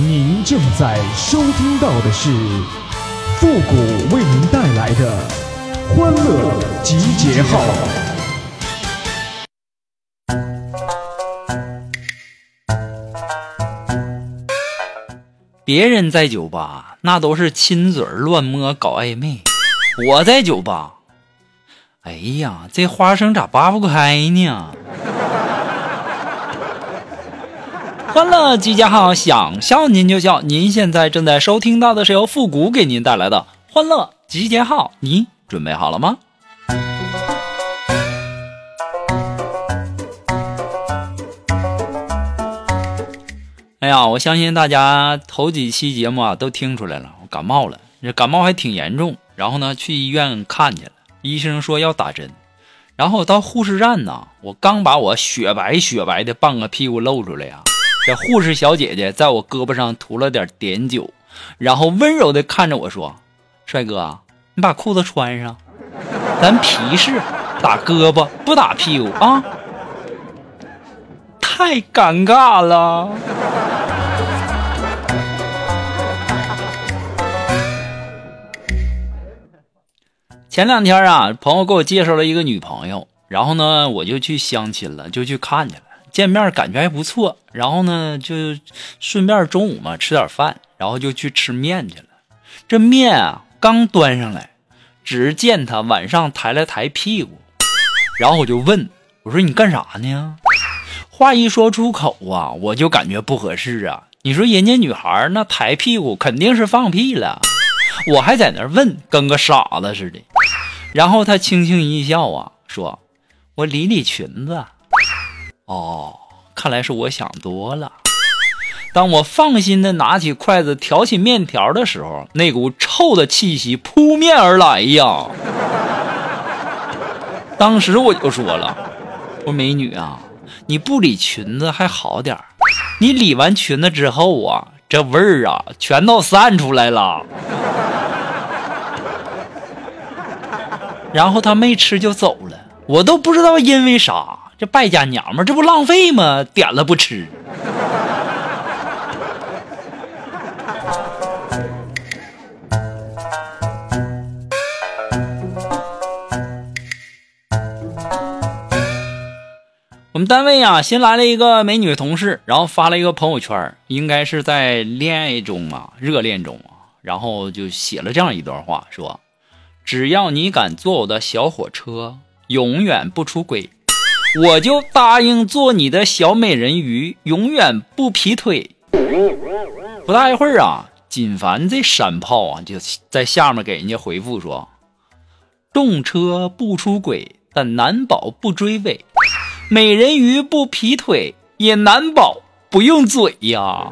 您正在收听到的是复古为您带来的欢乐集结号。别人在酒吧那都是亲嘴乱摸搞暧昧，我在酒吧，哎呀，这花生咋扒不开呢？欢乐集结号，想笑您就笑。您现在正在收听到的是由复古给您带来的欢乐集结号，你准备好了吗？哎呀，我相信大家头几期节目啊都听出来了，我感冒了，这感冒还挺严重。然后呢，去医院看去了，医生说要打针。然后到护士站呢，我刚把我雪白雪白的半个屁股露出来呀。这护士小姐姐在我胳膊上涂了点碘酒，然后温柔的看着我说：“帅哥，你把裤子穿上，咱皮试打胳膊不打屁股啊。”太尴尬了。前两天啊，朋友给我介绍了一个女朋友，然后呢，我就去相亲了，就去看去了。见面感觉还不错，然后呢，就顺便中午嘛吃点饭，然后就去吃面去了。这面啊刚端上来，只见他晚上抬了抬屁股，然后我就问我说：“你干啥呢？”话一说出口啊，我就感觉不合适啊。你说人家女孩那抬屁股肯定是放屁了，我还在那问，跟个傻子似的。然后他轻轻一笑啊，说：“我理理裙子。”哦，看来是我想多了。当我放心的拿起筷子挑起面条的时候，那股臭的气息扑面而来呀！当时我就说了：“我说美女啊，你不理裙子还好点你理完裙子之后啊，这味儿啊全都散出来了。”然后他没吃就走了，我都不知道因为啥。这败家娘们，这不浪费吗？点了不吃。我们单位啊，新来了一个美女同事，然后发了一个朋友圈，应该是在恋爱中啊，热恋中啊，然后就写了这样一段话，说：“只要你敢坐我的小火车，永远不出轨。”我就答应做你的小美人鱼，永远不劈腿。不大一会儿啊，锦凡这山炮啊就在下面给人家回复说：“动车不出轨，但难保不追尾；美人鱼不劈腿，也难保不用嘴呀。”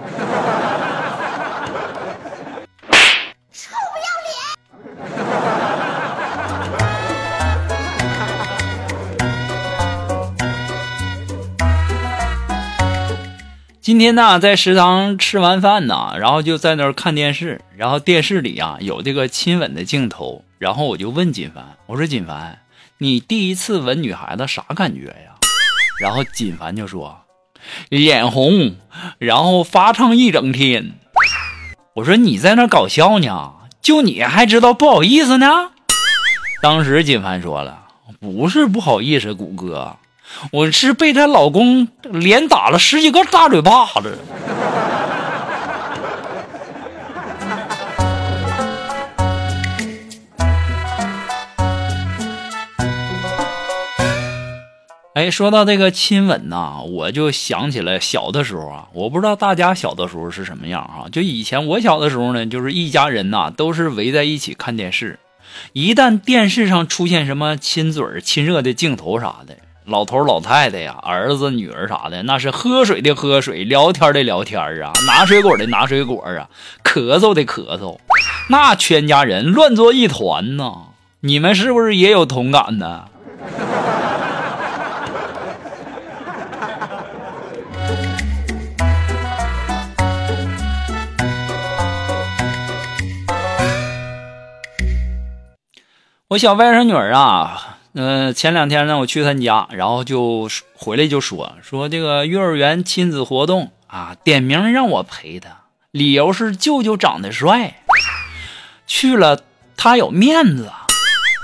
今天呢，在食堂吃完饭呢，然后就在那儿看电视，然后电视里啊有这个亲吻的镜头，然后我就问锦凡，我说锦凡，你第一次吻女孩子啥感觉呀？然后锦凡就说，脸红，然后发烫一整天。我说你在那搞笑呢？就你还知道不好意思呢？当时锦凡说了，不是不好意思，谷哥。我是被她老公连打了十几个大嘴巴子。哎，说到这个亲吻呐，我就想起来小的时候啊，我不知道大家小的时候是什么样哈。就以前我小的时候呢，就是一家人呐都是围在一起看电视，一旦电视上出现什么亲嘴亲热的镜头啥的。老头老太太呀，儿子女儿啥的，那是喝水的喝水，聊天的聊天啊，拿水果的拿水果啊，咳嗽的咳嗽，那全家人乱作一团呢。你们是不是也有同感呢？我小外甥女儿啊。嗯，前两天呢，我去他家，然后就回来就说说这个幼儿园亲子活动啊，点名让我陪他，理由是舅舅长得帅，去了他有面子，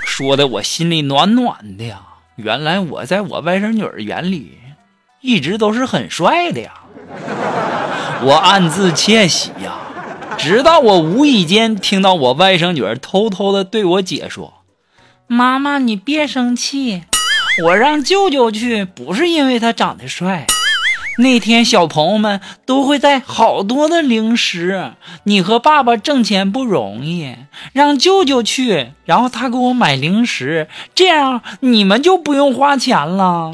说的我心里暖暖的呀。原来我在我外甥女儿眼里一直都是很帅的呀，我暗自窃喜呀。直到我无意间听到我外甥女儿偷偷的对我姐说：“妈妈，你别生气，我让舅舅去不是因为他长得帅。”那天小朋友们都会带好多的零食，你和爸爸挣钱不容易，让舅舅去，然后他给我买零食，这样你们就不用花钱了。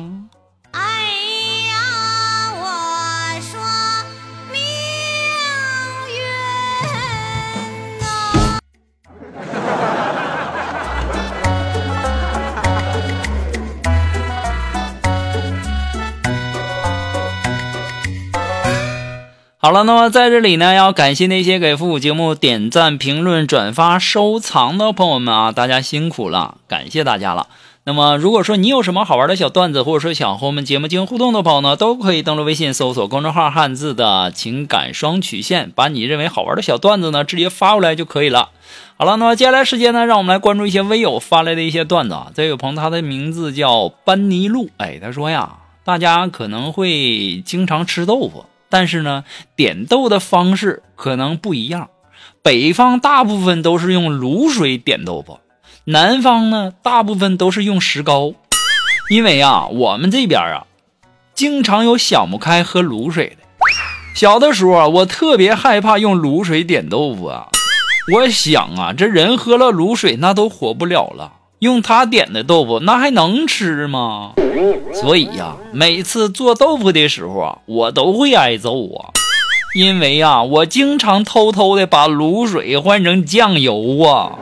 好了，那么在这里呢，要感谢那些给复古节目点赞、评论、转发、收藏的朋友们啊，大家辛苦了，感谢大家了。那么，如果说你有什么好玩的小段子，或者说想和我们节目进行互动的朋友呢，都可以登录微信搜索公众号“汉字的情感双曲线”，把你认为好玩的小段子呢直接发过来就可以了。好了，那么接下来时间呢，让我们来关注一些微友发来的一些段子啊。这位朋友他的名字叫班尼路，哎，他说呀，大家可能会经常吃豆腐。但是呢，点豆的方式可能不一样。北方大部分都是用卤水点豆腐，南方呢大部分都是用石膏。因为啊，我们这边啊，经常有想不开喝卤水的。小的时候啊，我特别害怕用卤水点豆腐啊。我想啊，这人喝了卤水那都活不了了。用他点的豆腐，那还能吃吗？所以呀，每次做豆腐的时候啊，我都会挨揍啊，因为呀，我经常偷偷的把卤水换成酱油啊。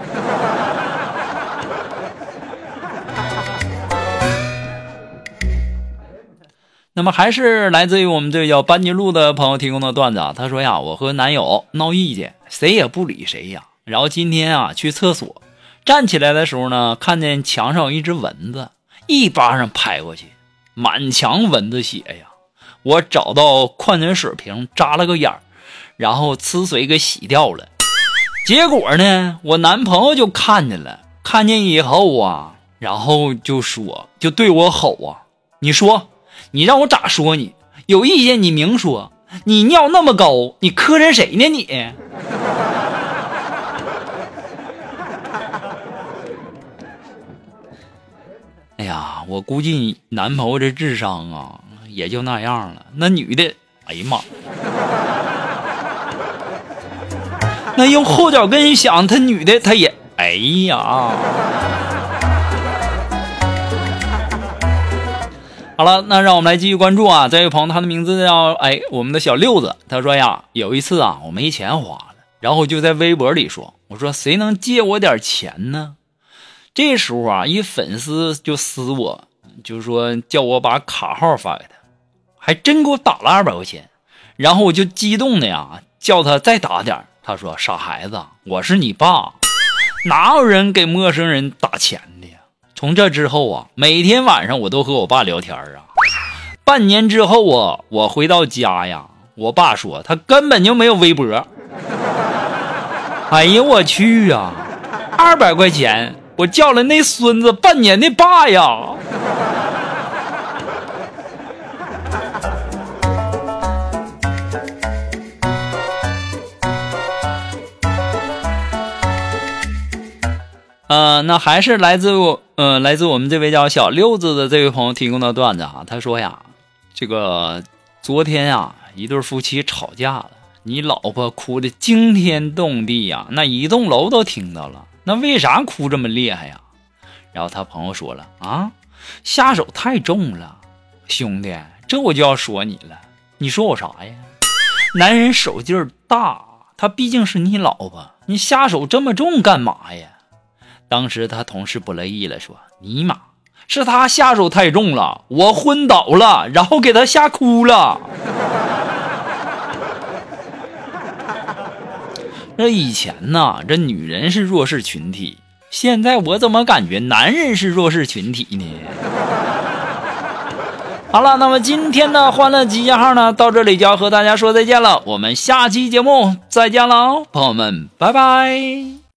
那么，还是来自于我们这叫班尼路的朋友提供的段子啊。他说呀，我和男友闹意见，谁也不理谁呀。然后今天啊，去厕所。站起来的时候呢，看见墙上有一只蚊子，一巴掌拍过去，满墙蚊子血呀！我找到矿泉水瓶扎了个眼儿，然后呲水给洗掉了。结果呢，我男朋友就看见了，看见以后啊，然后就说，就对我吼啊：“你说，你让我咋说你？有意见你明说，你尿那么高，你磕碜谁呢你？”哎呀，我估计你男朋友这智商啊，也就那样了。那女的，哎呀妈，那用后脚跟一想，他女的，他也，哎呀。好了，那让我们来继续关注啊。这位朋友，他的名字叫哎，我们的小六子。他说呀，有一次啊，我没钱花了，然后就在微博里说，我说谁能借我点钱呢？这时候啊，一粉丝就私我，就说叫我把卡号发给他，还真给我打了二百块钱。然后我就激动的呀，叫他再打点他说：“傻孩子，我是你爸，哪有人给陌生人打钱的呀？”从这之后啊，每天晚上我都和我爸聊天啊。半年之后啊，我回到家呀，我爸说他根本就没有微博。哎呀，我去呀，二百块钱。我叫了那孙子半年的爸呀！呃，那还是来自我，呃，来自我们这位叫小六子的这位朋友提供的段子啊。他说呀，这个昨天啊，一对夫妻吵架了，你老婆哭的惊天动地呀，那一栋楼都听到了。那为啥哭这么厉害呀？然后他朋友说了啊，下手太重了，兄弟，这我就要说你了。你说我啥呀？男人手劲儿大，他毕竟是你老婆，你下手这么重干嘛呀？当时他同事不乐意了，说尼玛，是他下手太重了，我昏倒了，然后给他吓哭了。这以前呢，这女人是弱势群体，现在我怎么感觉男人是弱势群体呢？好了，那么今天的欢乐集结号呢，到这里就要和大家说再见了。我们下期节目再见了，朋友们，拜拜。